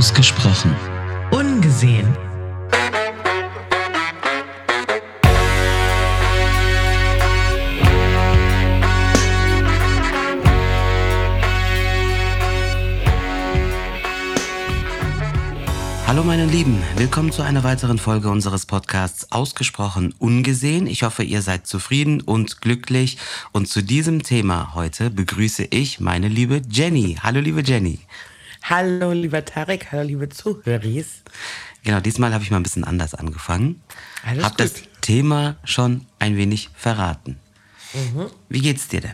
Ausgesprochen. Ungesehen. Hallo meine Lieben, willkommen zu einer weiteren Folge unseres Podcasts Ausgesprochen Ungesehen. Ich hoffe, ihr seid zufrieden und glücklich. Und zu diesem Thema heute begrüße ich meine liebe Jenny. Hallo liebe Jenny. Hallo lieber Tarek, hallo liebe Zuhöris. Genau, diesmal habe ich mal ein bisschen anders angefangen. Alles Hab gut. das Thema schon ein wenig verraten. Wie geht's dir denn?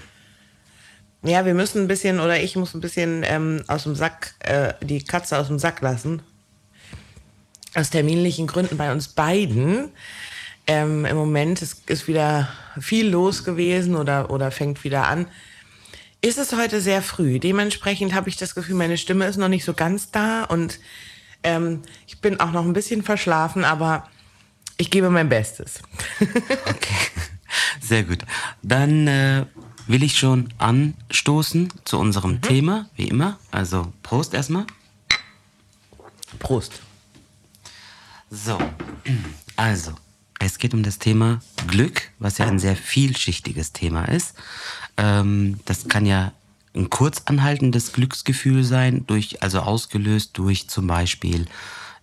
Ja, wir müssen ein bisschen, oder ich muss ein bisschen ähm, aus dem Sack, äh, die Katze aus dem Sack lassen. Aus terminlichen Gründen bei uns beiden. Ähm, Im Moment ist, ist wieder viel los gewesen oder, oder fängt wieder an. Ist es heute sehr früh. Dementsprechend habe ich das Gefühl, meine Stimme ist noch nicht so ganz da und ähm, ich bin auch noch ein bisschen verschlafen, aber ich gebe mein Bestes. Okay, sehr gut. Dann äh, will ich schon anstoßen zu unserem Thema, wie immer. Also Prost erstmal. Prost. So, also, es geht um das Thema Glück, was ja ein sehr vielschichtiges Thema ist. Ähm, das kann ja ein kurz anhaltendes Glücksgefühl sein, durch, also ausgelöst durch zum Beispiel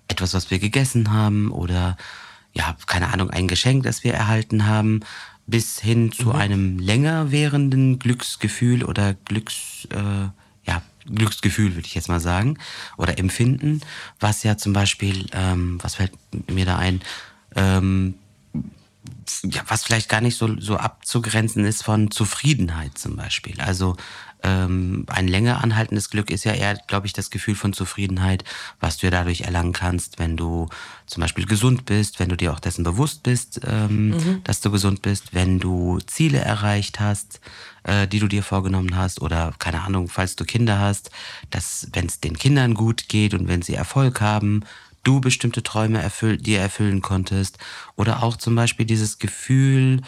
etwas, was wir gegessen haben oder ja, keine Ahnung, ein Geschenk, das wir erhalten haben, bis hin zu einem länger währenden Glücksgefühl oder Glücks, äh, ja, Glücksgefühl, würde ich jetzt mal sagen, oder Empfinden, was ja zum Beispiel, ähm, was fällt mir da ein, ähm, ja, was vielleicht gar nicht so, so abzugrenzen ist von Zufriedenheit zum Beispiel. Also ähm, ein länger anhaltendes Glück ist ja eher, glaube ich, das Gefühl von Zufriedenheit, was du ja dadurch erlangen kannst, wenn du zum Beispiel gesund bist, wenn du dir auch dessen bewusst bist, ähm, dass du gesund bist, wenn du Ziele erreicht hast, äh, die du dir vorgenommen hast oder keine Ahnung, falls du Kinder hast, dass wenn es den Kindern gut geht und wenn sie Erfolg haben, du bestimmte Träume erfüll dir erfüllen konntest oder auch zum Beispiel dieses Gefühl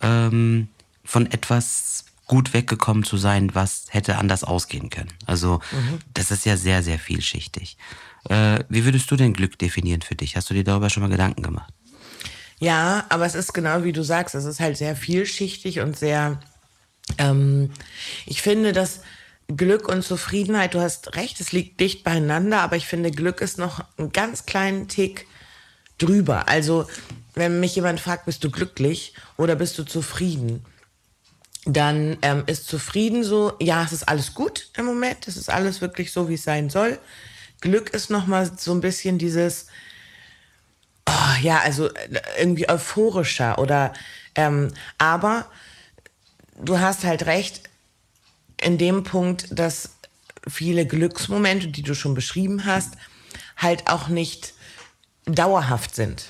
ähm, von etwas gut weggekommen zu sein, was hätte anders ausgehen können. Also das ist ja sehr, sehr vielschichtig. Äh, wie würdest du denn Glück definieren für dich? Hast du dir darüber schon mal Gedanken gemacht? Ja, aber es ist genau wie du sagst, es ist halt sehr vielschichtig und sehr, ähm, ich finde, dass Glück und Zufriedenheit, du hast recht, es liegt dicht beieinander, aber ich finde, Glück ist noch einen ganz kleinen Tick drüber. Also, wenn mich jemand fragt, bist du glücklich oder bist du zufrieden? Dann ähm, ist zufrieden so, ja, es ist alles gut im Moment, es ist alles wirklich so, wie es sein soll. Glück ist noch mal so ein bisschen dieses, oh, ja, also äh, irgendwie euphorischer oder, ähm, aber du hast halt recht in dem Punkt, dass viele Glücksmomente, die du schon beschrieben hast, halt auch nicht dauerhaft sind.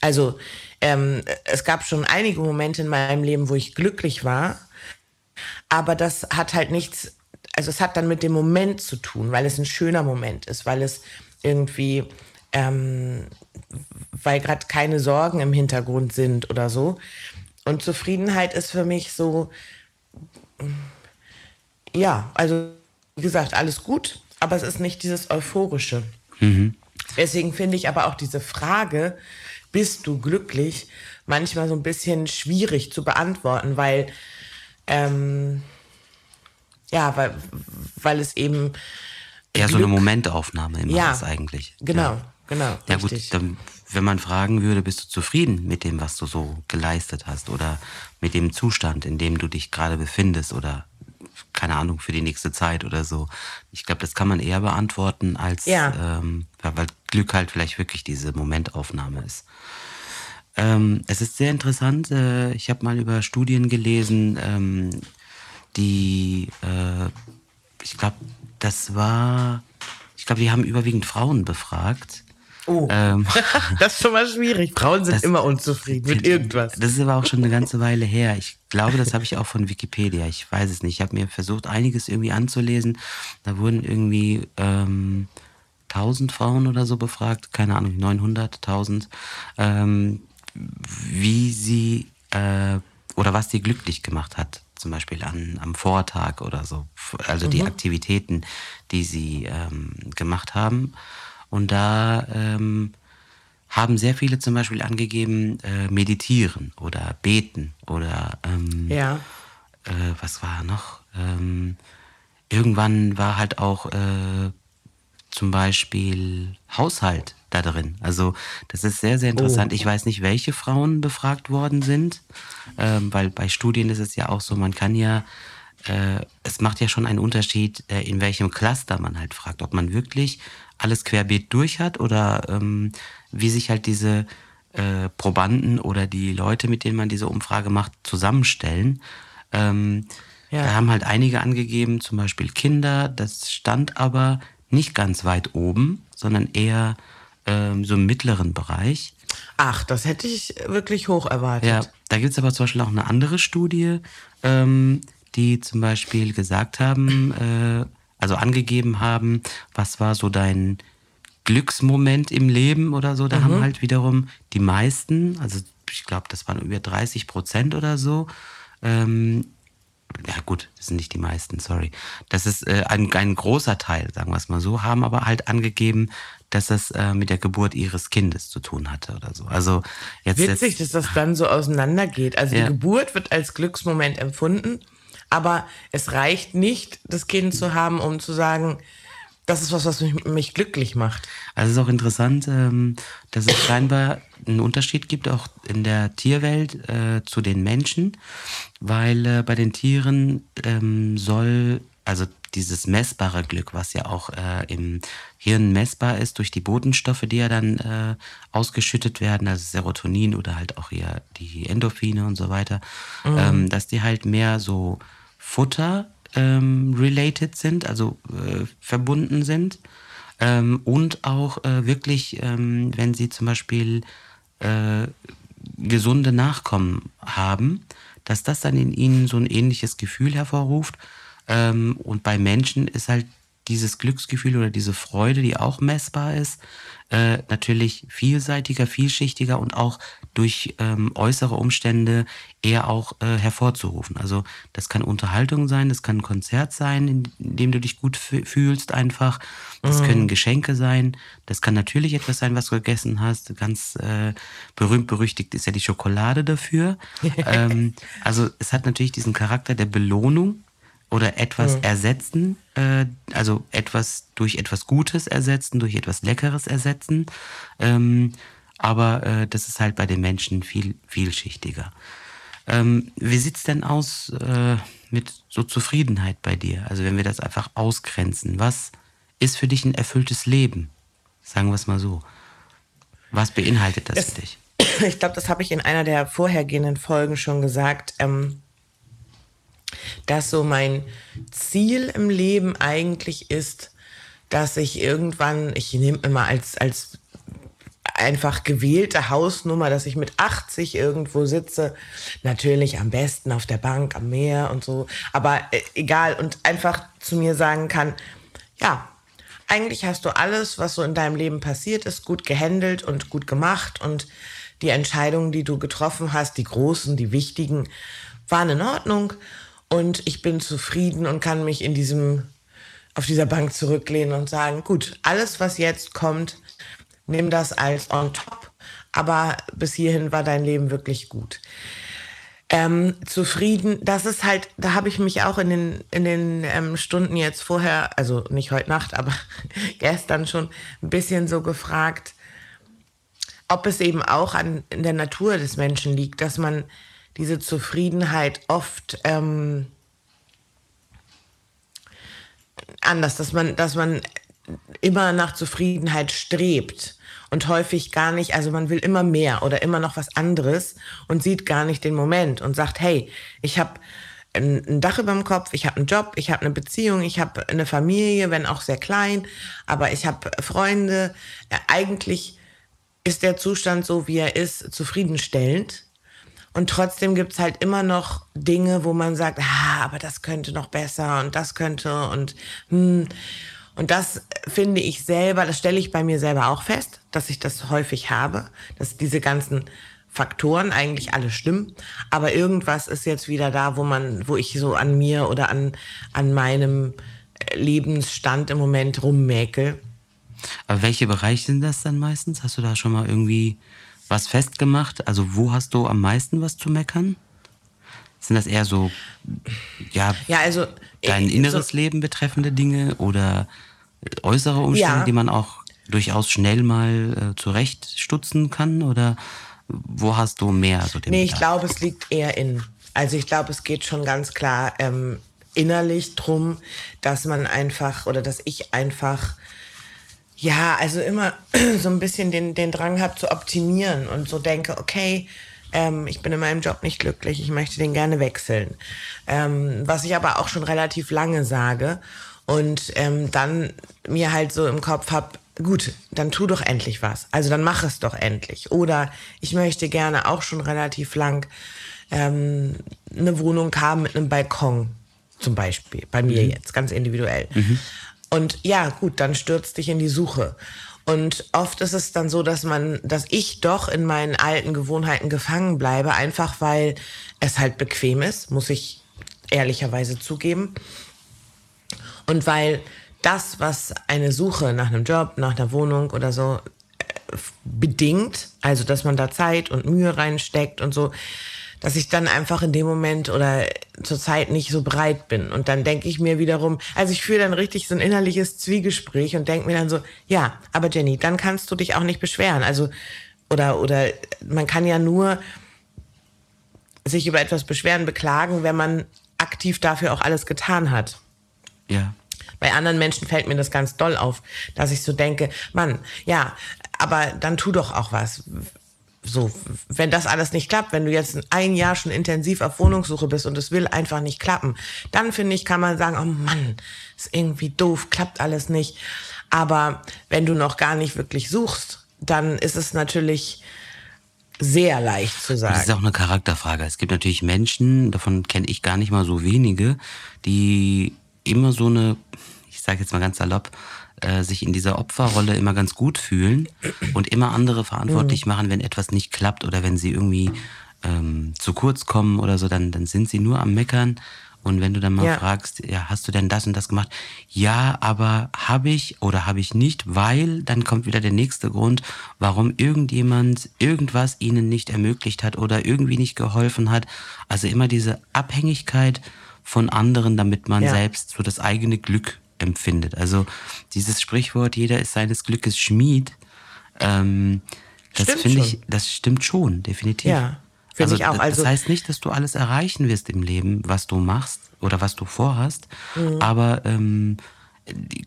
Also ähm, es gab schon einige Momente in meinem Leben, wo ich glücklich war, aber das hat halt nichts, also es hat dann mit dem Moment zu tun, weil es ein schöner Moment ist, weil es irgendwie, ähm, weil gerade keine Sorgen im Hintergrund sind oder so. Und Zufriedenheit ist für mich so, ja, also wie gesagt, alles gut, aber es ist nicht dieses Euphorische. Deswegen finde ich aber auch diese Frage, bist du glücklich, manchmal so ein bisschen schwierig zu beantworten, weil, ähm, ja, weil, weil es eben. Eher so eine Glück- Momentaufnahme immer Ja, ist eigentlich. Genau, Ja. genau. Ja gut, richtig. dann, wenn man fragen würde, bist du zufrieden mit dem, was du so geleistet hast oder mit dem Zustand, in dem du dich gerade befindest oder keine Ahnung, für die nächste Zeit oder so. Ich glaube, das kann man eher beantworten, als Ja. ähm, weil Glück halt vielleicht wirklich diese Momentaufnahme ist. Ähm, es ist sehr interessant. Äh, ich habe mal über Studien gelesen, ähm, die, äh, ich glaube, das war, ich glaube, die haben überwiegend Frauen befragt. Oh, Ähm, das ist schon mal schwierig. Frauen sind das- immer unzufrieden mit irgendwas. Das ist aber auch schon eine ganze Weile her. Ich glaube, das habe ich auch von Wikipedia. Ich weiß es nicht. Ich habe mir versucht, einiges irgendwie anzulesen. Da wurden irgendwie ähm, 1000 Frauen oder so befragt. Keine Ahnung, 900, 1000. Ähm, wie sie äh, oder was sie glücklich gemacht hat. Zum Beispiel an, am Vortag oder so. Also die Aktivitäten, die sie ähm, gemacht haben. Und da ähm, haben sehr viele zum Beispiel angegeben, äh, meditieren oder beten oder ähm, Ja. äh, was war noch? Ähm, irgendwann war halt auch äh, zum Beispiel Haushalt da drin. Also das ist sehr, sehr interessant. Ich weiß nicht, welche Frauen befragt worden sind, ähm, weil bei Studien ist es ja auch so, man kann ja, äh, es macht ja schon einen Unterschied, äh, in welchem Cluster man halt fragt, ob man wirklich alles querbeet durch hat oder ähm, wie sich halt diese äh, Probanden oder die Leute, mit denen man diese Umfrage macht, zusammenstellen. Ähm, Ja. Da haben halt einige angegeben, zum Beispiel Kinder, das stand aber nicht ganz weit oben, sondern eher ähm, so im mittleren Bereich. Ach, das hätte ich wirklich hoch erwartet. Ja, da gibt es aber zum Beispiel auch eine andere Studie, ähm, die zum Beispiel gesagt haben, äh, also angegeben haben, was war so dein Glücksmoment im Leben oder so. Da haben halt wiederum die meisten, also ich glaube, das waren über 30 Prozent oder so, ähm, ja gut, das sind nicht die meisten, sorry. Das ist äh, ein, ein großer Teil, sagen wir es mal so, haben aber halt angegeben, dass es äh, mit der Geburt ihres Kindes zu tun hatte oder so. Also jetzt, Witzig, jetzt dass das dann so auseinandergeht. Also Ja. die Geburt wird als Glücksmoment empfunden, aber es reicht nicht, das Kind zu haben, um zu sagen, das ist was, was mich, mich glücklich macht. Also es ist auch interessant, ähm, dass es scheinbar einen Unterschied gibt, auch in der Tierwelt äh, zu den Menschen, weil äh, bei den Tieren ähm, soll, also dieses messbare Glück, was ja auch äh, im Hirn messbar ist durch die Botenstoffe, die ja dann äh, ausgeschüttet werden, also Serotonin oder halt auch hier die Endorphine und so weiter, ähm, dass die halt mehr so Futter ähm, related sind, also äh, verbunden sind. Ähm, und auch äh, wirklich, ähm, wenn sie zum Beispiel äh, gesunde Nachkommen haben, dass das dann in ihnen so ein ähnliches Gefühl hervorruft. Ähm, und bei Menschen ist halt dieses Glücksgefühl oder diese Freude, die auch messbar ist, äh, natürlich vielseitiger, vielschichtiger und auch durch ähm, äußere Umstände eher auch äh, hervorzurufen. Also das kann Unterhaltung sein, das kann ein Konzert sein, in, dem du dich gut fü- fühlst einfach. Das können Geschenke sein, das kann natürlich etwas sein, was du gegessen hast. Ganz äh, berühmt berüchtigt ist ja die Schokolade dafür. ähm, also es hat natürlich diesen Charakter der Belohnung oder etwas ersetzen, äh, also etwas durch etwas Gutes ersetzen, durch etwas Leckeres ersetzen. Ähm, aber äh, das ist halt bei den Menschen viel vielschichtiger. Ähm, wie sieht's denn aus äh, mit so Zufriedenheit bei dir? Also wenn wir das einfach ausgrenzen, was ist für dich ein erfülltes Leben? Sagen wir es mal so. Was beinhaltet das Es- für dich? Ich glaube, das habe ich in einer der vorhergehenden Folgen schon gesagt, ähm, dass so mein Ziel im Leben eigentlich ist, dass ich irgendwann, ich nehme immer als, als einfach gewählte Hausnummer, dass ich mit 80 irgendwo sitze. Natürlich am besten auf der Bank, am Meer und so. Aber äh, egal. Und einfach zu mir sagen kann, ja, eigentlich hast du alles, was so in deinem Leben passiert ist, gut gehandelt und gut gemacht. Und die Entscheidungen, die du getroffen hast, die großen, die wichtigen, waren in Ordnung. Und ich bin zufrieden und kann mich in diesem, auf dieser Bank zurücklehnen und sagen, gut, alles, was jetzt kommt, nimm das als on top. Aber bis hierhin war dein Leben wirklich gut. Ähm, zufrieden, das ist halt, da habe ich mich auch in den, in den ähm, Stunden jetzt vorher, also nicht heute Nacht, aber gestern schon ein bisschen so gefragt, ob es eben auch an in der Natur des Menschen liegt, dass man diese Zufriedenheit oft ähm, anders, dass man, dass man immer nach Zufriedenheit strebt und häufig gar nicht, also man will immer mehr oder immer noch was anderes und sieht gar nicht den Moment und sagt, hey, ich habe ein, Dach über dem Kopf, ich habe einen Job, ich habe eine Beziehung, ich habe eine Familie, wenn auch sehr klein, aber ich habe Freunde. Äh, Eigentlich ist der Zustand so, wie er ist, zufriedenstellend. Und trotzdem gibt's halt immer noch Dinge, wo man sagt, ah, aber das könnte noch besser und das könnte und hm. Und das finde ich selber, das stelle ich bei mir selber auch fest, dass ich das häufig habe, dass diese ganzen Faktoren eigentlich alle stimmen, aber irgendwas ist jetzt wieder da, wo man, wo ich so an mir oder an, an meinem Lebensstand im Moment rummäkel. Aber welche Bereiche sind das dann meistens? Hast du da schon mal irgendwie was festgemacht? Also wo hast du am meisten was zu meckern? Sind das eher so, ja, Ja, also dein äh, inneres so, Leben betreffende Dinge oder äußere Umstände, Ja. die man auch durchaus schnell mal äh, zurechtstutzen kann? Oder wo hast du mehr so den Nee, ich Bedarf? glaube, es liegt eher in. Also ich glaube, es geht schon ganz klar ähm, innerlich drum, dass man einfach oder dass ich einfach ja, also immer so ein bisschen den, den Drang habe zu optimieren und so denke, okay, ähm, ich bin in meinem Job nicht glücklich, ich möchte den gerne wechseln. Ähm, was ich aber auch schon relativ lange sage und ähm, dann mir halt so im Kopf hab, gut, dann tu doch endlich was. Also dann mach es doch endlich. Oder ich möchte gerne auch schon relativ lang ähm, eine Wohnung haben mit einem Balkon, zum Beispiel, bei mir jetzt, ganz individuell. Und ja, gut, dann stürzt dich in die Suche. Und oft ist es dann so, dass man, dass ich doch in meinen alten Gewohnheiten gefangen bleibe, einfach weil es halt bequem ist, muss ich ehrlicherweise zugeben. Und weil das, was eine Suche nach einem Job, nach einer Wohnung oder so äh, bedingt, also dass man da Zeit und Mühe reinsteckt und so, dass ich dann einfach in dem Moment oder zur Zeit nicht so bereit bin. Und dann denke ich mir wiederum, also ich führe dann richtig so ein innerliches Zwiegespräch und denke mir dann so, ja, aber Jenny, dann kannst du dich auch nicht beschweren. Also, oder, oder man kann ja nur sich über etwas beschweren, beklagen, wenn man aktiv dafür auch alles getan hat. Ja. Bei anderen Menschen fällt mir das ganz doll auf, dass ich so denke, Mann, ja, aber dann tu doch auch was. So, wenn das alles nicht klappt, wenn du jetzt ein Jahr schon intensiv auf Wohnungssuche bist und es will einfach nicht klappen, dann finde ich, kann man sagen, oh Mann, ist irgendwie doof, klappt alles nicht. Aber wenn du noch gar nicht wirklich suchst, dann ist es natürlich sehr leicht zu sagen. Das ist auch eine Charakterfrage. Es gibt natürlich Menschen, davon kenne ich gar nicht mal so wenige, die immer so eine, ich sage jetzt mal ganz salopp, äh, sich in dieser Opferrolle immer ganz gut fühlen und immer andere verantwortlich machen, wenn etwas nicht klappt oder wenn sie irgendwie ähm, zu kurz kommen oder so, dann, dann sind sie nur am Meckern. Und wenn du dann mal Ja. fragst, ja, hast du denn das und das gemacht? Ja, aber habe ich oder habe ich nicht, weil dann kommt wieder der nächste Grund, warum irgendjemand irgendwas ihnen nicht ermöglicht hat oder irgendwie nicht geholfen hat. Also immer diese Abhängigkeit von anderen, damit man Ja. selbst so das eigene Glück empfindet. Also dieses Sprichwort, jeder ist seines Glückes Schmied, ähm, das Stimmt finde ich, schon. das stimmt schon, definitiv. Ja, finde ich auch. Also- das heißt nicht, dass du alles erreichen wirst im Leben, was du machst oder was du vorhast. Mhm. Aber ähm,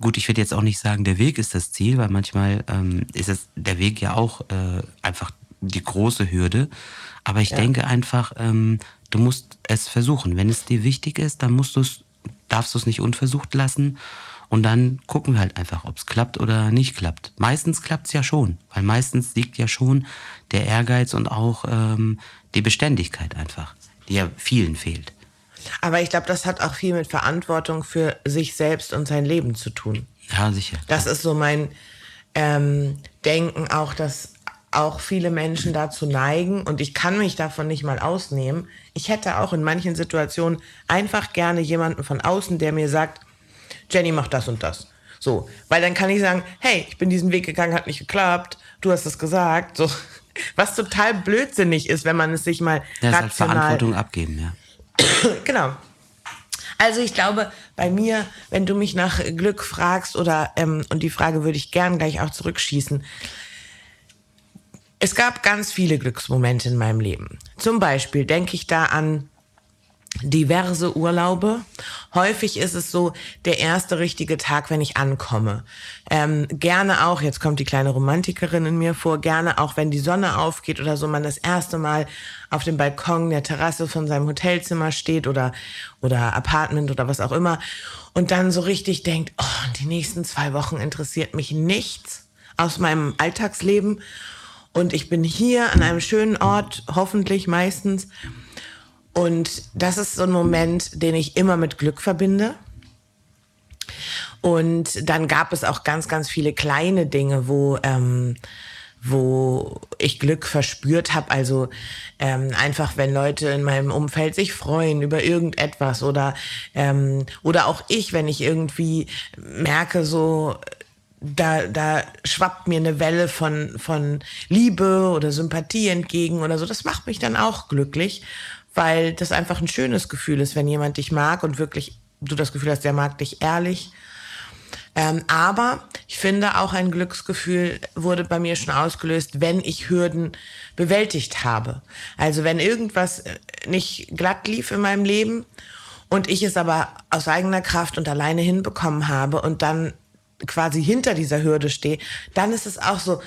gut, ich würde jetzt auch nicht sagen, der Weg ist das Ziel, weil manchmal ähm, ist es der Weg ja auch äh, einfach die große Hürde. Aber ich denke einfach, ähm, du musst es versuchen. Wenn es dir wichtig ist, dann musst du's, darfst du es nicht unversucht lassen. Und dann gucken wir halt einfach, ob es klappt oder nicht klappt. Meistens klappt es ja schon, weil meistens liegt ja schon der Ehrgeiz und auch ähm, die Beständigkeit einfach, die ja vielen fehlt. Aber ich glaube, das hat auch viel mit Verantwortung für sich selbst und sein Leben zu tun. Ja, sicher. Das ist so mein ähm, Denken auch, dass auch viele Menschen dazu neigen und ich kann mich davon nicht mal ausnehmen. Ich hätte auch in manchen Situationen einfach gerne jemanden von außen, der mir sagt, Jenny macht das und das. So, weil dann kann ich sagen, hey, ich bin diesen Weg gegangen, hat nicht geklappt, du hast es gesagt. So, was total blödsinnig ist, wenn man es sich mal Ja, ist halt rational Verantwortung abgeben, ja. Genau. Also ich glaube, bei mir, wenn du mich nach Glück fragst oder ähm, und die Frage würde ich gern gleich auch zurückschießen. Es gab ganz viele Glücksmomente in meinem Leben. Zum Beispiel denke ich da an diverse Urlaube. Häufig ist es so der erste richtige Tag, wenn ich ankomme. Ähm, gerne auch, jetzt kommt die kleine Romantikerin in mir vor, gerne auch, wenn die Sonne aufgeht oder so, man das erste Mal auf dem Balkon der Terrasse von seinem Hotelzimmer steht oder, oder Apartment oder was auch immer und dann so richtig denkt, oh, die nächsten zwei Wochen interessiert mich nichts aus meinem Alltagsleben und ich bin hier an einem schönen Ort, hoffentlich meistens, und das ist so ein Moment, den ich immer mit Glück verbinde. Und dann gab es auch ganz, ganz viele kleine Dinge, wo, ähm, wo ich Glück verspürt habe. Also ähm, einfach, wenn Leute in meinem Umfeld sich freuen über irgendetwas oder, ähm, oder auch ich, wenn ich irgendwie merke, so da, da schwappt mir eine Welle von, von Liebe oder Sympathie entgegen oder so. Das macht mich dann auch glücklich, weil das einfach ein schönes Gefühl ist, wenn jemand dich mag und wirklich du das Gefühl hast, der mag dich ehrlich. Ähm, aber ich finde auch ein Glücksgefühl wurde bei mir schon ausgelöst, wenn ich Hürden bewältigt habe. Also wenn irgendwas äh, nicht glatt lief in meinem Leben und ich es aber aus eigener Kraft und alleine hinbekommen habe und dann quasi hinter dieser Hürde stehe, dann ist es auch so,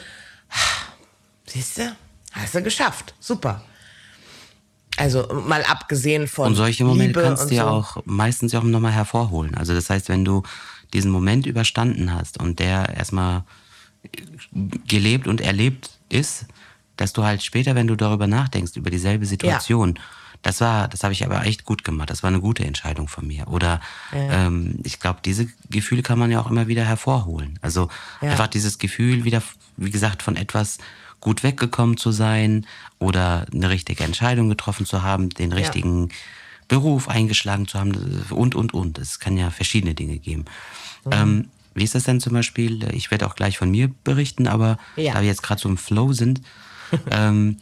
siehst du, hast du geschafft, super. Also mal abgesehen von. Und solche Momente Liebe kannst du ja so. auch meistens auch nochmal hervorholen. Also das heißt, wenn du diesen Moment überstanden hast und der erstmal gelebt und erlebt ist, dass du halt später, wenn du darüber nachdenkst, über dieselbe Situation, ja. Das war, das habe ich aber echt gut gemacht. Das war eine gute Entscheidung von mir. Oder ja. ähm, ich glaube, diese Gefühle kann man ja auch immer wieder hervorholen. Also ja. einfach dieses Gefühl wieder, wie gesagt, von etwas gut weggekommen zu sein oder eine richtige Entscheidung getroffen zu haben, den richtigen Beruf eingeschlagen zu haben und, und, und. Es kann ja verschiedene Dinge geben. Mhm. Ähm, wie ist das denn zum Beispiel? Ich werde auch gleich von mir berichten, aber ja. da wir jetzt gerade so im Flow sind, ähm,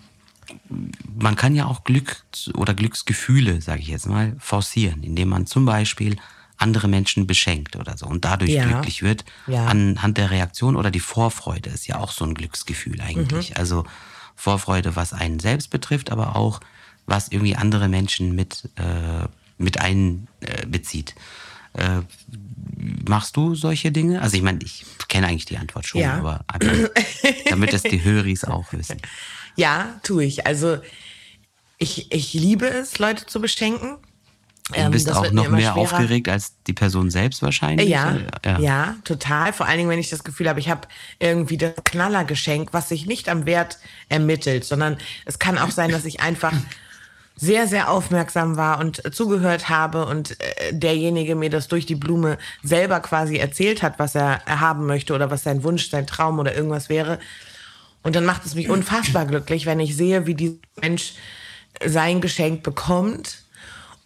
man kann ja auch Glück oder Glücksgefühle, sage ich jetzt mal, forcieren, indem man zum Beispiel andere Menschen beschenkt oder so und dadurch ja. glücklich wird ja. anhand der Reaktion oder die Vorfreude ist ja auch so ein Glücksgefühl eigentlich. Mhm. Also Vorfreude, was einen selbst betrifft, aber auch was irgendwie andere Menschen mit, äh, mit einbezieht. Äh, äh, machst du solche Dinge? Also ich meine, ich kenne eigentlich die Antwort schon, ja. aber einfach, damit es die Höris auch wissen. Ja, tue ich. Also ich, ich liebe es, Leute zu beschenken. Du ähm, bist auch noch mehr schwerer. aufgeregt als die Person selbst wahrscheinlich? Ja, ja, ja, total. Vor allen Dingen, wenn ich das Gefühl habe, ich habe irgendwie das Knallergeschenk, was sich nicht am Wert ermittelt, sondern es kann auch sein, dass ich einfach sehr, sehr aufmerksam war und zugehört habe und äh, derjenige mir das durch die Blume selber quasi erzählt hat, was er haben möchte oder was sein Wunsch, sein Traum oder irgendwas wäre. Und dann macht es mich unfassbar glücklich, wenn ich sehe, wie dieser Mensch sein Geschenk bekommt.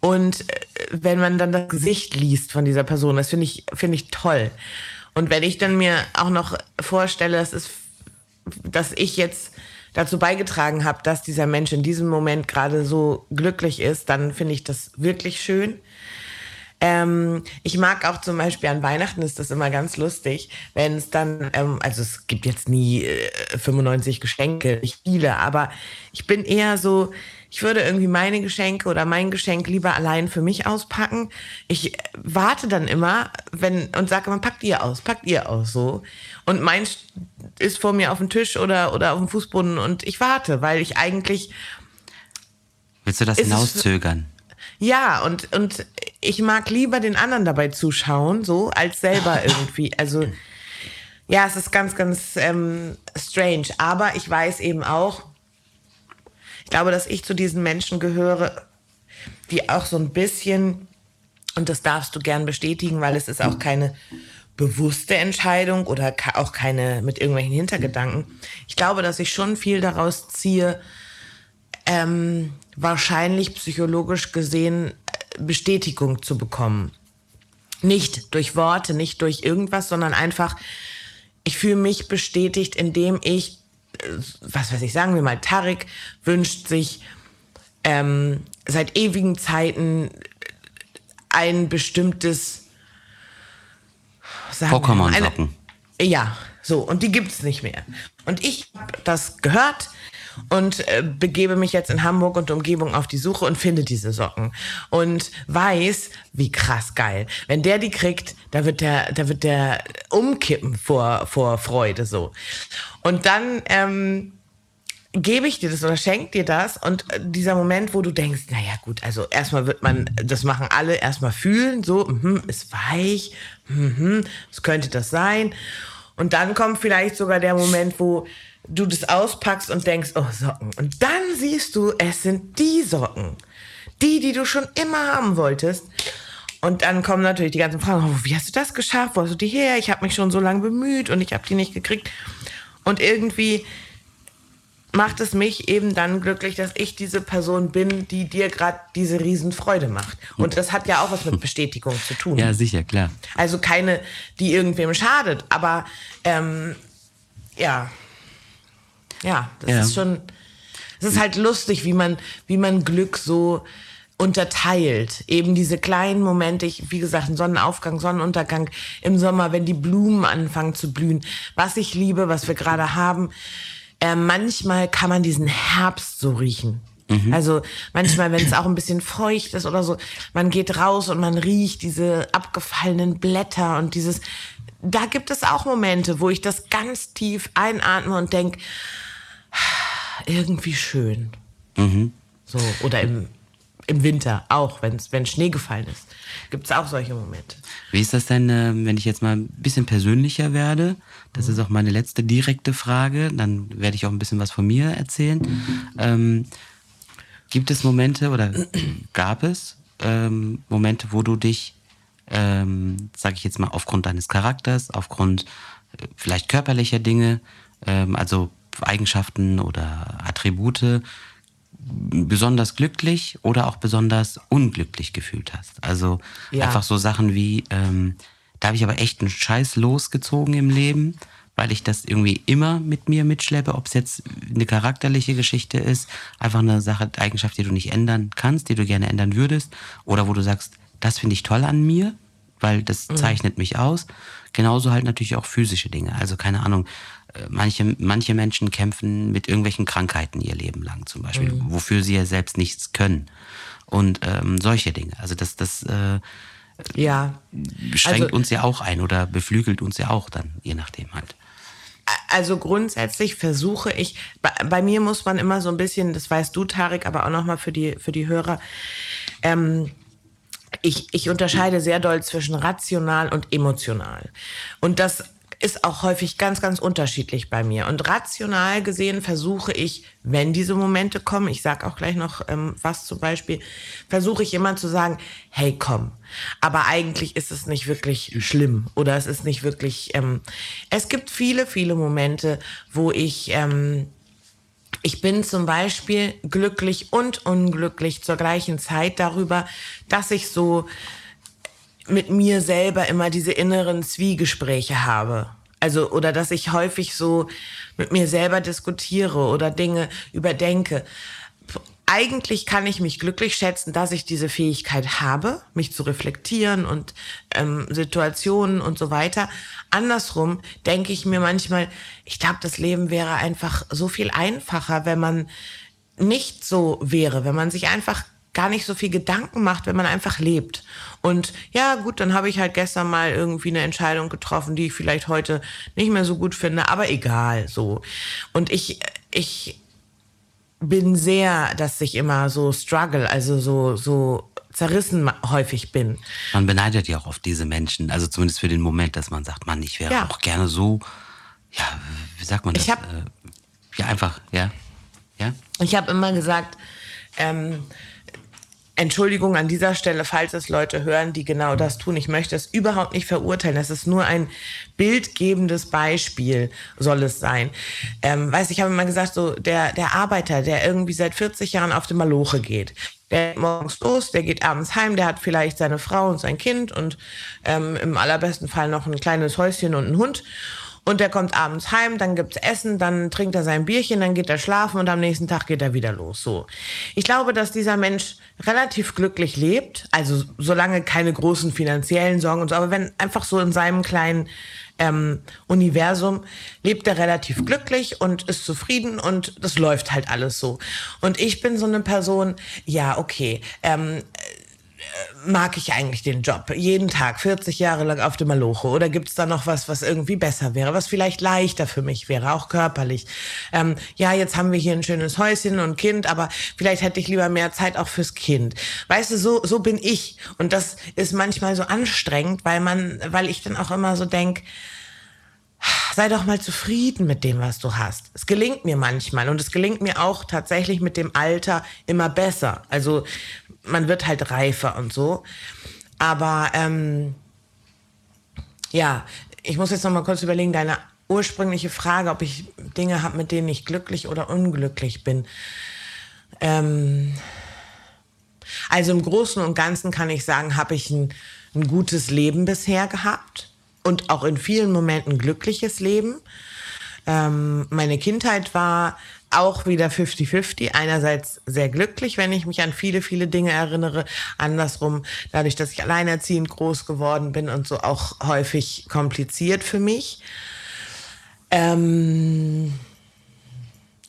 Und äh, wenn man dann das Gesicht liest von dieser Person, das finde ich, finde ich toll. Und wenn ich dann mir auch noch vorstelle, das ist, dass ich jetzt dazu beigetragen habe, dass dieser Mensch in diesem Moment gerade so glücklich ist, dann finde ich das wirklich schön. Ähm, ich mag auch zum Beispiel an Weihnachten ist das immer ganz lustig, wenn es dann, ähm, also es gibt jetzt nie äh, 95 Geschenke, nicht viele, aber ich bin eher so, ich würde irgendwie meine Geschenke oder mein Geschenk lieber allein für mich auspacken. Ich warte dann immer, wenn und sage immer, packt ihr aus, packt ihr aus so. Und meins ist vor mir auf dem Tisch oder, oder auf dem Fußboden und ich warte, weil ich eigentlich. Willst du das hinauszögern? Ja, und, und ich mag lieber den anderen dabei zuschauen, so, als selber irgendwie. Also, ja, es ist ganz, ganz ähm, strange. Aber ich weiß eben auch, ich glaube, dass ich zu diesen Menschen gehöre, die auch so ein bisschen, und das darfst du gern bestätigen, weil es ist auch keine bewusste Entscheidung oder auch keine mit irgendwelchen Hintergedanken. Ich glaube, dass ich schon viel daraus ziehe, ähm, wahrscheinlich psychologisch gesehen Bestätigung zu bekommen. Nicht durch Worte, nicht durch irgendwas, sondern einfach, ich fühle mich bestätigt, indem ich was weiß ich, sagen wir mal, Tarek wünscht sich ähm, seit ewigen Zeiten ein bestimmtes Pokémon-Socken. Ja, so, und die gibt es nicht mehr. Und ich habe das gehört und äh, begebe mich jetzt in Hamburg und Umgebung auf die Suche und finde diese Socken und weiß, wie krass geil. Wenn der die kriegt, da wird der, da wird der umkippen vor, vor Freude so. Und dann ähm, gebe ich dir das oder schenke dir das und äh, dieser Moment, wo du denkst, naja gut, also erstmal wird man, das machen alle, erstmal fühlen, so, mh, ist weich, mh, was könnte das sein? Und dann kommt vielleicht sogar der Moment, wo du das auspackst und denkst, oh, Socken. Und dann siehst du, es sind die Socken. Die, die du schon immer haben wolltest. Und dann kommen natürlich die ganzen Fragen, oh, wie hast du das geschafft? Wo hast du die her? Ich habe mich schon so lange bemüht und ich habe die nicht gekriegt. Und irgendwie macht es mich eben dann glücklich, dass ich diese Person bin, die dir gerade diese Riesenfreude macht. Und das hat ja auch was mit Bestätigung zu tun. Ja, sicher, klar. Also keine, die irgendwem schadet, aber ähm, ja. Ja, das Ja. ist schon. Es ist halt lustig, wie man, wie man Glück so unterteilt. Eben diese kleinen Momente, ich, wie gesagt, ein Sonnenaufgang, Sonnenuntergang im Sommer, wenn die Blumen anfangen zu blühen. Was ich liebe, was wir gerade haben. Äh, manchmal kann man diesen Herbst so riechen. Also manchmal, wenn es auch ein bisschen feucht ist oder so, man geht raus und man riecht diese abgefallenen Blätter und dieses. Da gibt es auch Momente, wo ich das ganz tief einatme und denke, irgendwie schön. So, oder im, im Winter auch, wenn's, wenn Schnee gefallen ist. Gibt es auch solche Momente. Wie ist das denn, äh, wenn ich jetzt mal ein bisschen persönlicher werde? Das ist auch meine letzte direkte Frage. Dann werde ich auch ein bisschen was von mir erzählen. Ähm, gibt es Momente oder gab es ähm, Momente, wo du dich, ähm, sage ich jetzt mal, aufgrund deines Charakters, aufgrund äh, vielleicht körperlicher Dinge, ähm, also Eigenschaften oder Attribute, besonders glücklich oder auch besonders unglücklich gefühlt hast. Also Ja. einfach so Sachen wie, ähm, da habe ich aber echt einen Scheiß losgezogen im Leben, weil ich das irgendwie immer mit mir mitschleppe, ob es jetzt eine charakterliche Geschichte ist, einfach eine Sache, Eigenschaft, die du nicht ändern kannst, die du gerne ändern würdest, oder wo du sagst, das finde ich toll an mir, weil das zeichnet mich aus. Genauso halt natürlich auch physische Dinge. Also keine Ahnung, manche, manche Menschen kämpfen mit irgendwelchen Krankheiten ihr Leben lang zum Beispiel, wofür sie ja selbst nichts können. Und ähm, solche Dinge. Also das, das äh, Ja. schränkt Also- uns ja auch ein oder beflügelt uns ja auch dann, je nachdem halt. Also grundsätzlich versuche ich, bei, bei mir muss man immer so ein bisschen, das weißt du, Tarek, aber auch nochmal für die, für die Hörer, ähm, ich, ich unterscheide sehr doll zwischen rational und emotional. Und das ist auch häufig ganz, ganz unterschiedlich bei mir. Und rational gesehen versuche ich, wenn diese Momente kommen, ich sage auch gleich noch ähm, was zum Beispiel, versuche ich immer zu sagen, hey komm, aber eigentlich ist es nicht wirklich schlimm oder es ist nicht wirklich, ähm, es gibt viele, viele Momente, wo ich... Ähm, ich bin zum Beispiel glücklich und unglücklich zur gleichen Zeit darüber, dass ich so mit mir selber immer diese inneren Zwiegespräche habe. Also, oder dass ich häufig so mit mir selber diskutiere oder Dinge überdenke. Eigentlich kann ich mich glücklich schätzen, dass ich diese Fähigkeit habe, mich zu reflektieren und ähm, Situationen und so weiter. Andersrum denke ich mir manchmal, ich glaube, das Leben wäre einfach so viel einfacher, wenn man nicht so wäre, wenn man sich einfach gar nicht so viel Gedanken macht, wenn man einfach lebt. Und ja, gut, dann habe ich halt gestern mal irgendwie eine Entscheidung getroffen, die ich vielleicht heute nicht mehr so gut finde, aber egal, so. Und ich, ich bin sehr, dass ich immer so struggle, also so, so zerrissen häufig bin. Man beneidet ja auch oft diese Menschen, also zumindest für den Moment, dass man sagt, Mann, ich wäre Ja. auch gerne so, ja, wie sagt man das? Ich hab- äh, ja, einfach, ja. Ja? Ich habe immer gesagt, ähm, Entschuldigung an dieser Stelle, falls es Leute hören, die genau das tun. Ich möchte es überhaupt nicht verurteilen. Es ist nur ein bildgebendes Beispiel, soll es sein. Ähm, weiß, ich habe immer gesagt, so der, der Arbeiter, der irgendwie seit 40 Jahren auf dem Maloche geht, der geht morgens los, der geht abends heim, der hat vielleicht seine Frau und sein Kind und ähm, im allerbesten Fall noch ein kleines Häuschen und einen Hund. Und der kommt abends heim, dann gibt's Essen, dann trinkt er sein Bierchen, dann geht er schlafen und am nächsten Tag geht er wieder los. So. Ich glaube, dass dieser Mensch relativ glücklich lebt, also solange keine großen finanziellen Sorgen und so, aber wenn einfach so in seinem kleinen ähm, Universum lebt er relativ glücklich und ist zufrieden und das läuft halt alles so. Und ich bin so eine Person, ja, okay, ähm, mag ich eigentlich den Job? Jeden Tag, 40 Jahre lang auf dem Maloche? Oder gibt's da noch was, was irgendwie besser wäre, was vielleicht leichter für mich wäre, auch körperlich? Ähm, ja, jetzt haben wir hier ein schönes Häuschen und Kind, aber vielleicht hätte ich lieber mehr Zeit auch fürs Kind. Weißt du, so, so bin ich. Und das ist manchmal so anstrengend, weil man, weil ich dann auch immer so denk sei doch mal zufrieden mit dem, was du hast. Es gelingt mir manchmal und es gelingt mir auch tatsächlich mit dem Alter immer besser. Also man wird halt reifer und so. Aber ähm, ja, ich muss jetzt noch mal kurz überlegen, deine ursprüngliche Frage, ob ich Dinge habe, mit denen ich glücklich oder unglücklich bin. Ähm, also im Großen und Ganzen kann ich sagen, habe ich ein, ein gutes Leben bisher gehabt und auch in vielen Momenten glückliches Leben. Ähm, meine Kindheit war auch wieder 50-50. Einerseits sehr glücklich, wenn ich mich an viele, viele Dinge erinnere. Andersrum, dadurch, dass ich alleinerziehend groß geworden bin und so auch häufig kompliziert für mich. Ähm,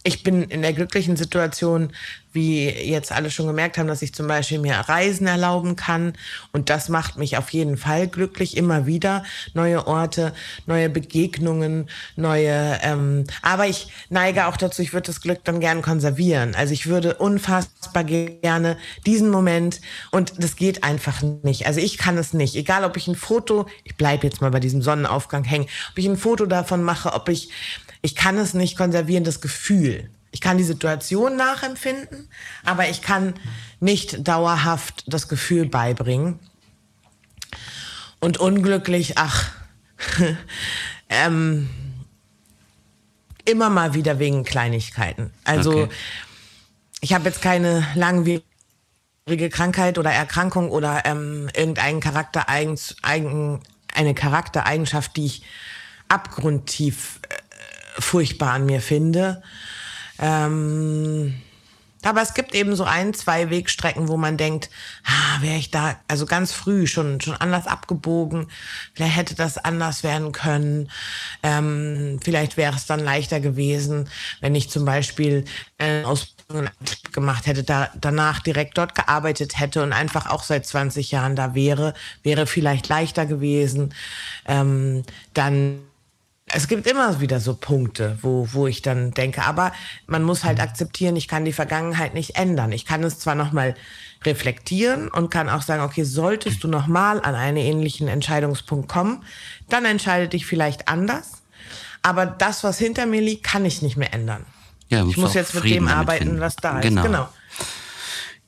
ich bin in der glücklichen Situation, wie jetzt alle schon gemerkt haben, dass ich zum Beispiel mir Reisen erlauben kann. Und das macht mich auf jeden Fall glücklich. Immer wieder neue Orte, neue Begegnungen, neue. Ähm, aber ich neige auch dazu, ich würde das Glück dann gern konservieren. Also ich würde unfassbar gerne diesen Moment und das geht einfach nicht. Also ich kann es nicht. Egal, ob ich ein Foto, ich bleibe jetzt mal bei diesem Sonnenaufgang hängen, ob ich ein Foto davon mache, ob ich ich kann es nicht konservieren, das Gefühl. Ich kann die Situation nachempfinden, aber ich kann nicht dauerhaft das Gefühl beibringen. Und unglücklich, ach, ähm, immer mal wieder wegen Kleinigkeiten. Also okay. ich habe jetzt keine langwierige Krankheit oder Erkrankung oder ähm, irgendeinen Charaktereigen, eine Charaktereigenschaft, die ich abgrundtief furchtbar an mir finde. Ähm, aber es gibt eben so ein, zwei Wegstrecken, wo man denkt, ah, wäre ich da, also ganz früh schon, schon anders abgebogen, vielleicht hätte das anders werden können. Ähm, vielleicht wäre es dann leichter gewesen, wenn ich zum Beispiel äh, Ausbildung gemacht hätte, da, danach direkt dort gearbeitet hätte und einfach auch seit 20 Jahren da wäre, wäre vielleicht leichter gewesen. Ähm, dann es gibt immer wieder so Punkte, wo, wo ich dann denke, aber man muss halt akzeptieren, ich kann die Vergangenheit nicht ändern. Ich kann es zwar nochmal reflektieren und kann auch sagen, okay, solltest du nochmal an einen ähnlichen Entscheidungspunkt kommen, dann entscheide dich vielleicht anders. Aber das, was hinter mir liegt, kann ich nicht mehr ändern. Ja, ich muss jetzt mit dem arbeiten, finden. was da genau. ist. Genau.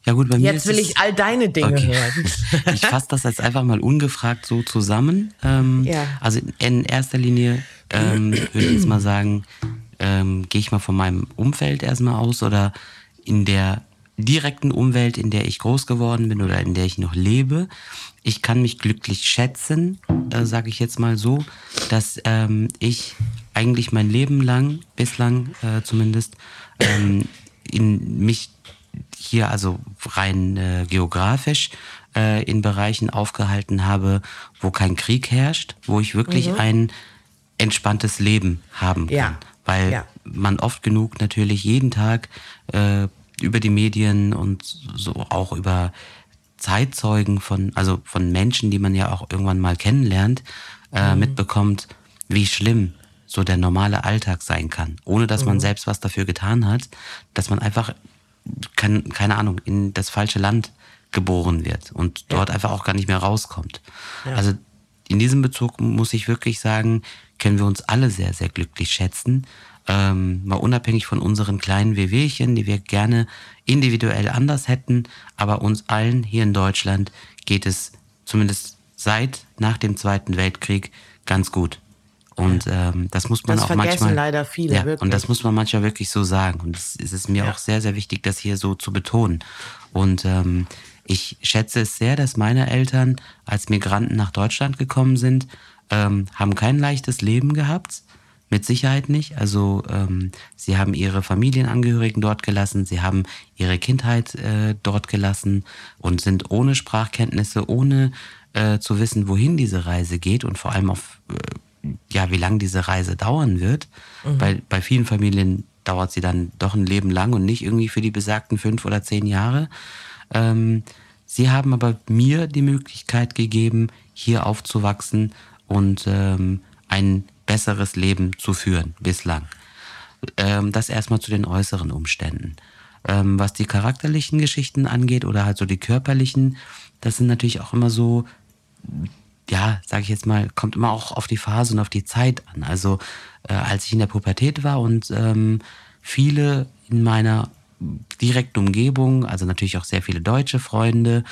Ja gut, bei mir Jetzt will ich all deine Dinge okay. hören. ich fasse das jetzt einfach mal ungefragt so zusammen. Ähm, ja. Also in erster Linie ähm, würde ich jetzt mal sagen, ähm, gehe ich mal von meinem Umfeld erstmal aus oder in der direkten Umwelt, in der ich groß geworden bin oder in der ich noch lebe. Ich kann mich glücklich schätzen, äh, sage ich jetzt mal so, dass ähm, ich eigentlich mein Leben lang, bislang äh, zumindest, ähm, in mich hier also rein äh, geografisch äh, in Bereichen aufgehalten habe, wo kein Krieg herrscht, wo ich wirklich mhm. ein entspanntes Leben haben kann. Ja. Weil ja. man oft genug natürlich jeden Tag äh, über die Medien und so auch über Zeitzeugen von, also von Menschen, die man ja auch irgendwann mal kennenlernt, äh, mhm. mitbekommt, wie schlimm so der normale Alltag sein kann, ohne dass mhm. man selbst was dafür getan hat, dass man einfach, kann, keine Ahnung, in das falsche Land geboren wird und dort ja. einfach auch gar nicht mehr rauskommt. Ja. Also in diesem Bezug muss ich wirklich sagen, können wir uns alle sehr, sehr glücklich schätzen. Ähm, mal unabhängig von unseren kleinen Wehwehchen, die wir gerne individuell anders hätten, aber uns allen hier in Deutschland geht es zumindest seit nach dem Zweiten Weltkrieg ganz gut. Und ähm, das muss man das auch manchmal. leider viele, ja, wirklich. Und das muss man manchmal wirklich so sagen. Und es ist mir ja. auch sehr, sehr wichtig, das hier so zu betonen. Und ähm, ich schätze es sehr, dass meine Eltern als Migranten nach Deutschland gekommen sind, ähm, haben kein leichtes Leben gehabt. Mit Sicherheit nicht. Also ähm, sie haben ihre Familienangehörigen dort gelassen, sie haben ihre Kindheit äh, dort gelassen und sind ohne Sprachkenntnisse, ohne äh, zu wissen, wohin diese Reise geht und vor allem auf äh, ja, wie lange diese Reise dauern wird. Mhm. Bei, bei vielen Familien dauert sie dann doch ein Leben lang und nicht irgendwie für die besagten fünf oder zehn Jahre. Ähm, sie haben aber mir die Möglichkeit gegeben, hier aufzuwachsen und ähm, ein besseres Leben zu führen bislang. Ähm, das erstmal zu den äußeren Umständen. Ähm, was die charakterlichen Geschichten angeht oder halt so die körperlichen, das sind natürlich auch immer so, ja, sage ich jetzt mal, kommt immer auch auf die Phase und auf die Zeit an. Also äh, als ich in der Pubertät war und ähm, viele in meiner direkten Umgebung, also natürlich auch sehr viele deutsche Freunde,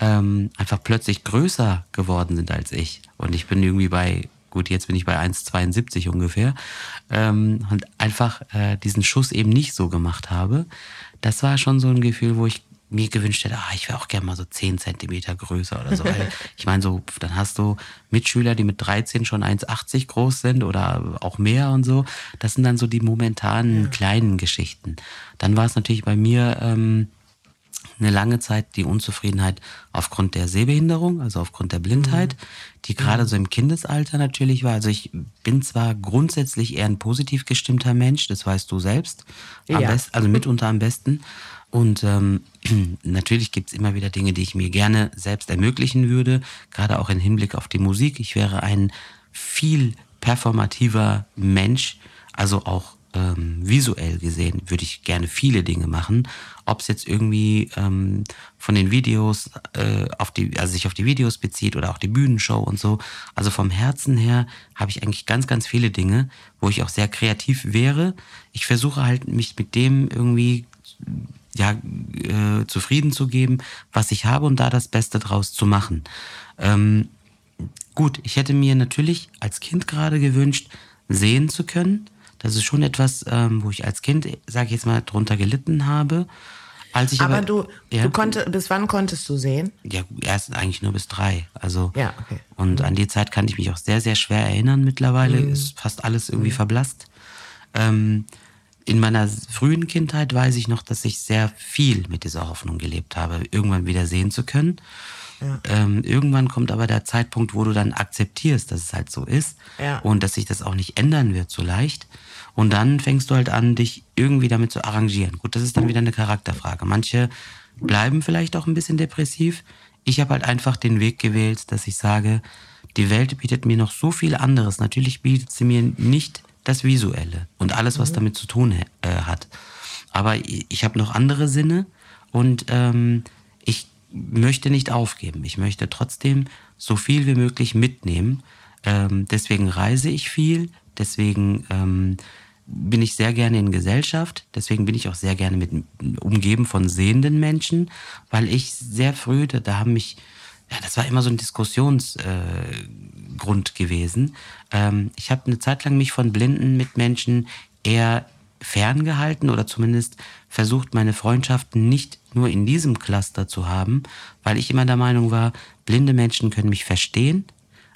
ähm, einfach plötzlich größer geworden sind als ich. Und ich bin irgendwie bei gut, jetzt bin ich bei 1,72 ungefähr, ähm, und einfach äh, diesen Schuss eben nicht so gemacht habe. Das war schon so ein Gefühl, wo ich mir gewünscht hätte, ah, ich wäre auch gerne mal so 10 Zentimeter größer oder so. Weil ich meine, so, dann hast du Mitschüler, die mit 13 schon 1,80 groß sind oder auch mehr und so. Das sind dann so die momentanen ja. kleinen Geschichten. Dann war es natürlich bei mir ähm, eine lange Zeit die Unzufriedenheit aufgrund der Sehbehinderung, also aufgrund der Blindheit, mhm. die gerade mhm. so im Kindesalter natürlich war. Also ich bin zwar grundsätzlich eher ein positiv gestimmter Mensch, das weißt du selbst, ja. best, also mitunter am besten. Und ähm, natürlich gibt es immer wieder Dinge, die ich mir gerne selbst ermöglichen würde, gerade auch im Hinblick auf die Musik. Ich wäre ein viel performativer Mensch, also auch ähm, visuell gesehen würde ich gerne viele Dinge machen. Ob es jetzt irgendwie ähm, von den Videos äh, auf die, also sich auf die Videos bezieht oder auch die Bühnenshow und so. Also vom Herzen her habe ich eigentlich ganz, ganz viele Dinge, wo ich auch sehr kreativ wäre. Ich versuche halt mich mit dem irgendwie ja, äh, zufrieden zu geben, was ich habe und da das Beste draus zu machen. Ähm, gut, ich hätte mir natürlich als Kind gerade gewünscht, sehen zu können. Das ist schon etwas, ähm, wo ich als Kind, sage ich jetzt mal, drunter gelitten habe. Als ich aber, aber du, ja, du konntest, bis wann konntest du sehen? Ja, erst eigentlich nur bis drei. Also, ja, okay. Und an die Zeit kann ich mich auch sehr, sehr schwer erinnern mittlerweile. Mhm. Ist fast alles irgendwie mhm. verblasst. Ähm, in meiner frühen Kindheit weiß ich noch, dass ich sehr viel mit dieser Hoffnung gelebt habe, irgendwann wieder sehen zu können. Ja. Ähm, irgendwann kommt aber der Zeitpunkt, wo du dann akzeptierst, dass es halt so ist ja. und dass sich das auch nicht ändern wird so leicht. Und dann fängst du halt an, dich irgendwie damit zu arrangieren. Gut, das ist dann wieder eine Charakterfrage. Manche bleiben vielleicht auch ein bisschen depressiv. Ich habe halt einfach den Weg gewählt, dass ich sage, die Welt bietet mir noch so viel anderes. Natürlich bietet sie mir nicht das Visuelle und alles, was mhm. damit zu tun äh, hat. Aber ich habe noch andere Sinne und ähm, möchte nicht aufgeben. Ich möchte trotzdem so viel wie möglich mitnehmen. Ähm, deswegen reise ich viel, deswegen ähm, bin ich sehr gerne in Gesellschaft, deswegen bin ich auch sehr gerne mit umgeben von sehenden Menschen, weil ich sehr früh, da, da haben mich ja, das war immer so ein Diskussionsgrund äh, gewesen. Ähm, ich habe eine Zeit lang mich von blinden Mitmenschen eher ferngehalten oder zumindest versucht, meine Freundschaften nicht nur in diesem Cluster zu haben, weil ich immer der Meinung war, blinde Menschen können mich verstehen,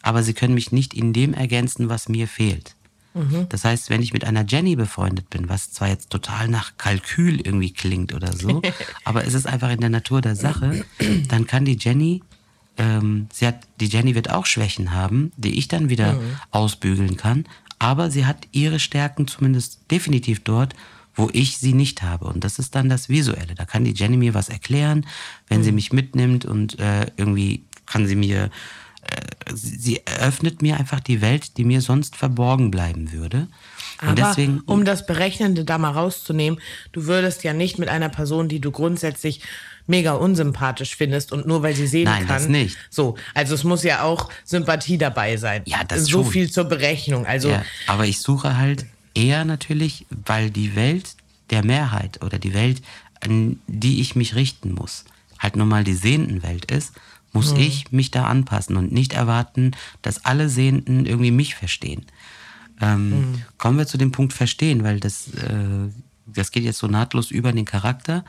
aber sie können mich nicht in dem ergänzen, was mir fehlt. Mhm. Das heißt, wenn ich mit einer Jenny befreundet bin, was zwar jetzt total nach Kalkül irgendwie klingt oder so, aber es ist einfach in der Natur der Sache, dann kann die Jenny ähm, sie hat, die Jenny wird auch Schwächen haben, die ich dann wieder mhm. ausbügeln kann. Aber sie hat ihre Stärken zumindest definitiv dort, wo ich sie nicht habe. Und das ist dann das Visuelle. Da kann die Jenny mir was erklären, wenn mhm. sie mich mitnimmt und äh, irgendwie kann sie mir, äh, sie eröffnet mir einfach die Welt, die mir sonst verborgen bleiben würde. Aber deswegen, um das Berechnende da mal rauszunehmen, du würdest ja nicht mit einer Person, die du grundsätzlich mega unsympathisch findest und nur weil sie sehen Nein, kann. Das nicht. So, also es muss ja auch Sympathie dabei sein. Ja, das So schon. viel zur Berechnung. Also, ja, aber ich suche halt eher natürlich, weil die Welt der Mehrheit oder die Welt, an die ich mich richten muss, halt nun mal die sehenden Welt ist, muss hm. ich mich da anpassen und nicht erwarten, dass alle Sehenden irgendwie mich verstehen. Ähm, hm. Kommen wir zu dem Punkt verstehen, weil das, äh, das geht jetzt so nahtlos über den Charakter.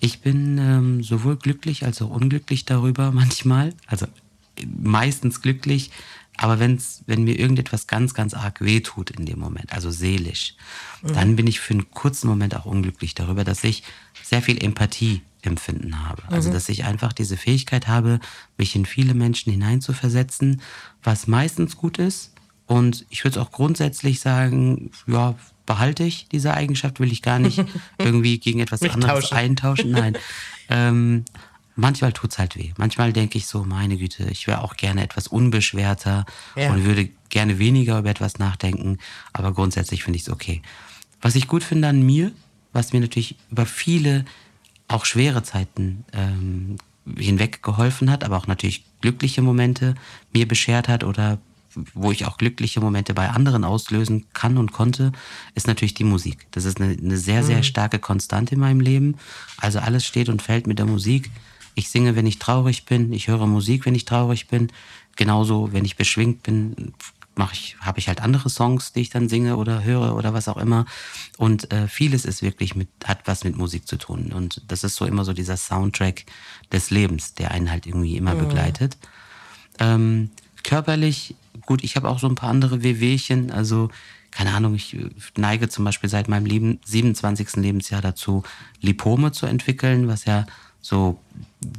Ich bin ähm, sowohl glücklich als auch unglücklich darüber manchmal. Also meistens glücklich, aber wenn's, wenn mir irgendetwas ganz, ganz arg wehtut in dem Moment, also seelisch, mhm. dann bin ich für einen kurzen Moment auch unglücklich darüber, dass ich sehr viel Empathie empfinden habe. Also, mhm. dass ich einfach diese Fähigkeit habe, mich in viele Menschen hineinzuversetzen, was meistens gut ist. Und ich würde auch grundsätzlich sagen, ja, behalte ich diese Eigenschaft, will ich gar nicht irgendwie gegen etwas anderes tauschen. eintauschen. Nein. ähm, manchmal tut es halt weh. Manchmal denke ich so, meine Güte, ich wäre auch gerne etwas unbeschwerter ja. und würde gerne weniger über etwas nachdenken. Aber grundsätzlich finde ich es okay. Was ich gut finde an mir, was mir natürlich über viele auch schwere Zeiten ähm, hinweg geholfen hat, aber auch natürlich glückliche Momente mir beschert hat oder wo ich auch glückliche Momente bei anderen auslösen kann und konnte, ist natürlich die Musik. Das ist eine, eine sehr, sehr mhm. starke Konstante in meinem Leben. Also alles steht und fällt mit der Musik. Ich singe, wenn ich traurig bin. Ich höre Musik, wenn ich traurig bin. Genauso, wenn ich beschwingt bin, mache ich, habe ich halt andere Songs, die ich dann singe oder höre oder was auch immer. Und äh, vieles ist wirklich mit, hat was mit Musik zu tun. Und das ist so immer so dieser Soundtrack des Lebens, der einen halt irgendwie immer mhm. begleitet. Ähm, körperlich, gut, ich habe auch so ein paar andere Wehwehchen, also keine Ahnung, ich neige zum Beispiel seit meinem Leben, 27. Lebensjahr dazu, Lipome zu entwickeln, was ja so,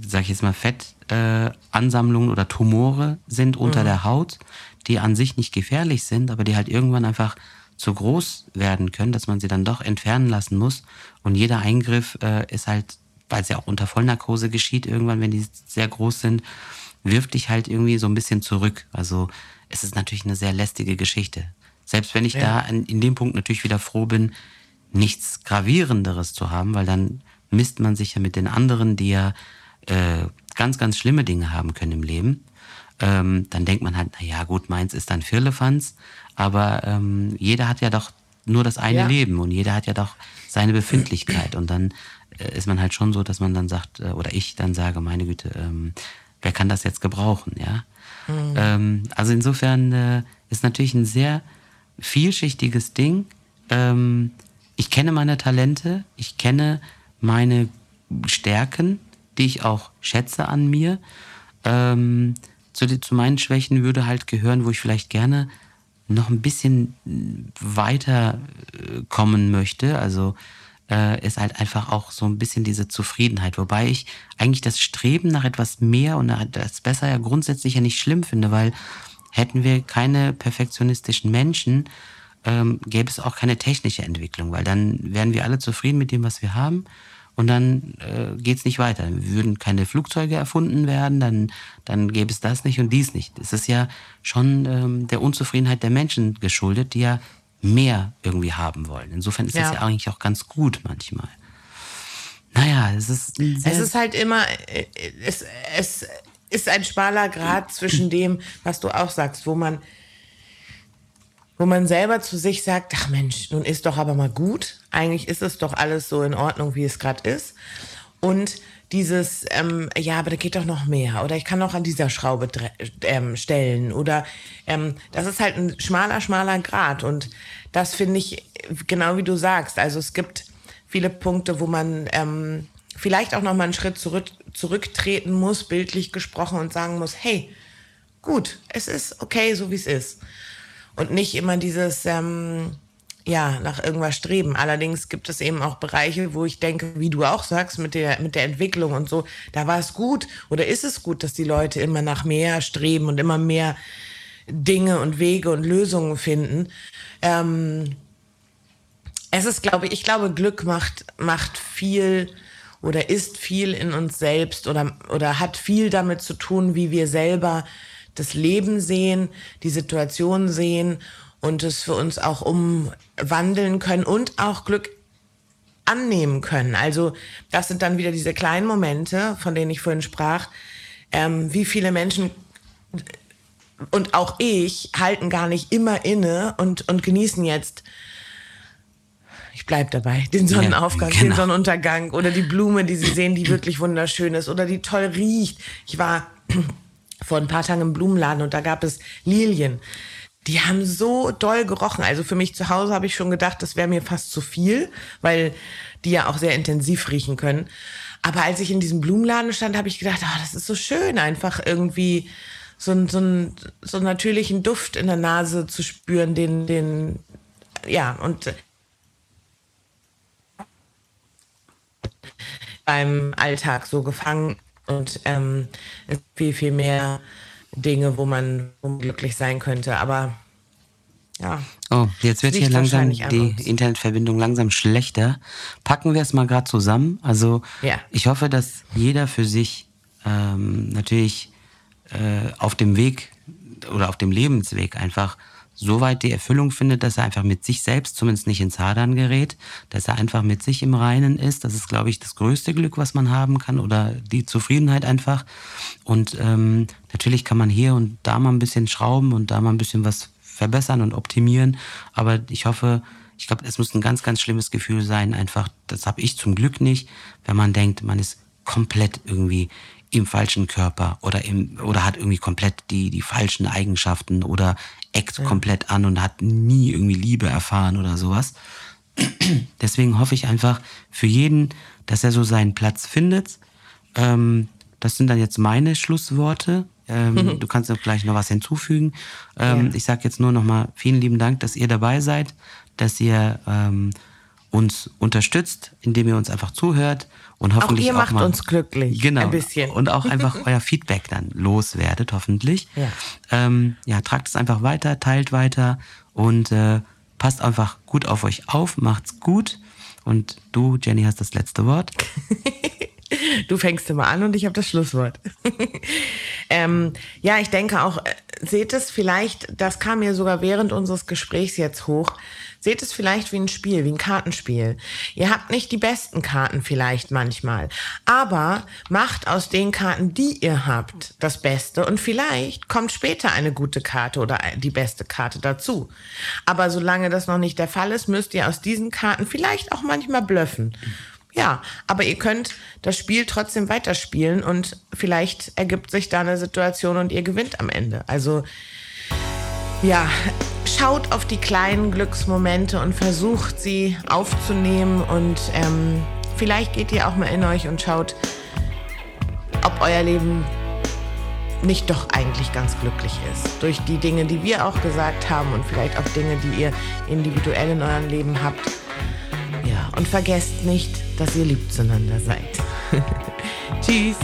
sag ich jetzt mal, Fettansammlungen äh, oder Tumore sind unter mhm. der Haut, die an sich nicht gefährlich sind, aber die halt irgendwann einfach zu groß werden können, dass man sie dann doch entfernen lassen muss. Und jeder Eingriff äh, ist halt, weil es ja auch unter Vollnarkose geschieht, irgendwann, wenn die sehr groß sind, wirft dich halt irgendwie so ein bisschen zurück. Also es ist natürlich eine sehr lästige Geschichte. Selbst wenn ich ja. da in, in dem Punkt natürlich wieder froh bin, nichts Gravierenderes zu haben, weil dann misst man sich ja mit den anderen, die ja äh, ganz, ganz schlimme Dinge haben können im Leben ähm, dann denkt man halt, na ja, gut, meins ist dann Firlefanz, aber ähm, jeder hat ja doch nur das eine ja. Leben und jeder hat ja doch seine Befindlichkeit und dann äh, ist man halt schon so, dass man dann sagt, äh, oder ich dann sage, meine Güte, ähm, wer kann das jetzt gebrauchen, ja? Mhm. Ähm, also insofern äh, ist natürlich ein sehr vielschichtiges Ding. Ähm, ich kenne meine Talente, ich kenne meine Stärken, die ich auch schätze an mir. Ähm, zu, zu meinen Schwächen würde halt gehören, wo ich vielleicht gerne noch ein bisschen weiter äh, kommen möchte. Also äh, ist halt einfach auch so ein bisschen diese Zufriedenheit. Wobei ich eigentlich das Streben nach etwas mehr und das besser ja grundsätzlich ja nicht schlimm finde, weil hätten wir keine perfektionistischen Menschen, ähm, gäbe es auch keine technische Entwicklung, weil dann wären wir alle zufrieden mit dem, was wir haben und dann äh, geht es nicht weiter. Dann würden keine Flugzeuge erfunden werden, dann, dann gäbe es das nicht und dies nicht. Es ist ja schon ähm, der Unzufriedenheit der Menschen geschuldet, die ja mehr irgendwie haben wollen. Insofern ist ja. das ja eigentlich auch ganz gut manchmal. Naja, es ist. Es ist halt immer, äh, es, es ist ein schmaler Grad zwischen dem, was du auch sagst, wo man wo man selber zu sich sagt, ach Mensch, nun ist doch aber mal gut. Eigentlich ist es doch alles so in Ordnung, wie es gerade ist. Und dieses, ähm, ja, aber da geht doch noch mehr. Oder ich kann noch an dieser Schraube ähm, stellen. Oder ähm, das ist halt ein schmaler, schmaler Grad. Und das finde ich genau wie du sagst. Also es gibt viele Punkte, wo man ähm, vielleicht auch noch mal einen Schritt zurück, zurücktreten muss, bildlich gesprochen, und sagen muss, hey, gut, es ist okay, so wie es ist und nicht immer dieses, ähm, ja, nach irgendwas streben. Allerdings gibt es eben auch Bereiche, wo ich denke, wie du auch sagst, mit der, mit der Entwicklung und so, da war es gut oder ist es gut, dass die Leute immer nach mehr streben und immer mehr Dinge und Wege und Lösungen finden. Ähm, es ist, glaube ich, ich glaube, Glück macht, macht viel oder ist viel in uns selbst oder, oder hat viel damit zu tun, wie wir selber das Leben sehen, die Situation sehen und es für uns auch umwandeln können und auch Glück annehmen können. Also das sind dann wieder diese kleinen Momente, von denen ich vorhin sprach. Ähm, wie viele Menschen und auch ich halten gar nicht immer inne und, und genießen jetzt ich bleib dabei, den Sonnenaufgang, ja, genau. den Sonnenuntergang oder die Blume, die sie sehen, die wirklich wunderschön ist oder die toll riecht. Ich war vor ein paar Tagen im Blumenladen und da gab es Lilien. Die haben so doll gerochen. Also für mich zu Hause habe ich schon gedacht, das wäre mir fast zu viel, weil die ja auch sehr intensiv riechen können. Aber als ich in diesem Blumenladen stand, habe ich gedacht, oh, das ist so schön, einfach irgendwie so, einen, so, so natürlichen Duft in der Nase zu spüren, den, den, ja, und beim Alltag so gefangen und ähm, viel, viel mehr Dinge, wo man, wo man glücklich sein könnte. Aber ja. Oh, jetzt wird hier langsam die Internetverbindung langsam schlechter. Packen wir es mal gerade zusammen. Also ja. ich hoffe, dass jeder für sich ähm, natürlich äh, auf dem Weg oder auf dem Lebensweg einfach so weit die Erfüllung findet, dass er einfach mit sich selbst zumindest nicht ins Hadern gerät, dass er einfach mit sich im Reinen ist. Das ist, glaube ich, das größte Glück, was man haben kann oder die Zufriedenheit einfach. Und ähm, natürlich kann man hier und da mal ein bisschen schrauben und da mal ein bisschen was verbessern und optimieren. Aber ich hoffe, ich glaube, es muss ein ganz, ganz schlimmes Gefühl sein. Einfach, das habe ich zum Glück nicht, wenn man denkt, man ist komplett irgendwie im falschen Körper oder, im, oder hat irgendwie komplett die, die falschen Eigenschaften oder eckt ja. komplett an und hat nie irgendwie Liebe erfahren oder sowas. Deswegen hoffe ich einfach für jeden, dass er so seinen Platz findet. Ähm, das sind dann jetzt meine Schlussworte. Ähm, du kannst noch gleich noch was hinzufügen. Ähm, ja. Ich sage jetzt nur noch mal vielen lieben Dank, dass ihr dabei seid, dass ihr ähm, uns unterstützt, indem ihr uns einfach zuhört und hoffentlich auch ihr macht mal, uns glücklich. Genau. Ein bisschen. Und auch einfach euer Feedback dann loswerdet, hoffentlich. Ja. Ähm, ja, tragt es einfach weiter, teilt weiter und äh, passt einfach gut auf euch auf, macht's gut. Und du, Jenny, hast das letzte Wort. Du fängst immer an und ich habe das Schlusswort. ähm, ja, ich denke auch, äh, seht es vielleicht, das kam mir sogar während unseres Gesprächs jetzt hoch, seht es vielleicht wie ein Spiel, wie ein Kartenspiel. Ihr habt nicht die besten Karten vielleicht manchmal, aber macht aus den Karten, die ihr habt, das Beste und vielleicht kommt später eine gute Karte oder die beste Karte dazu. Aber solange das noch nicht der Fall ist, müsst ihr aus diesen Karten vielleicht auch manchmal blöffen. Ja, aber ihr könnt das Spiel trotzdem weiterspielen und vielleicht ergibt sich da eine Situation und ihr gewinnt am Ende. Also ja, schaut auf die kleinen Glücksmomente und versucht sie aufzunehmen und ähm, vielleicht geht ihr auch mal in euch und schaut, ob euer Leben nicht doch eigentlich ganz glücklich ist. Durch die Dinge, die wir auch gesagt haben und vielleicht auch Dinge, die ihr individuell in eurem Leben habt. Ja, und vergesst nicht, dass ihr lieb zueinander seid. Tschüss.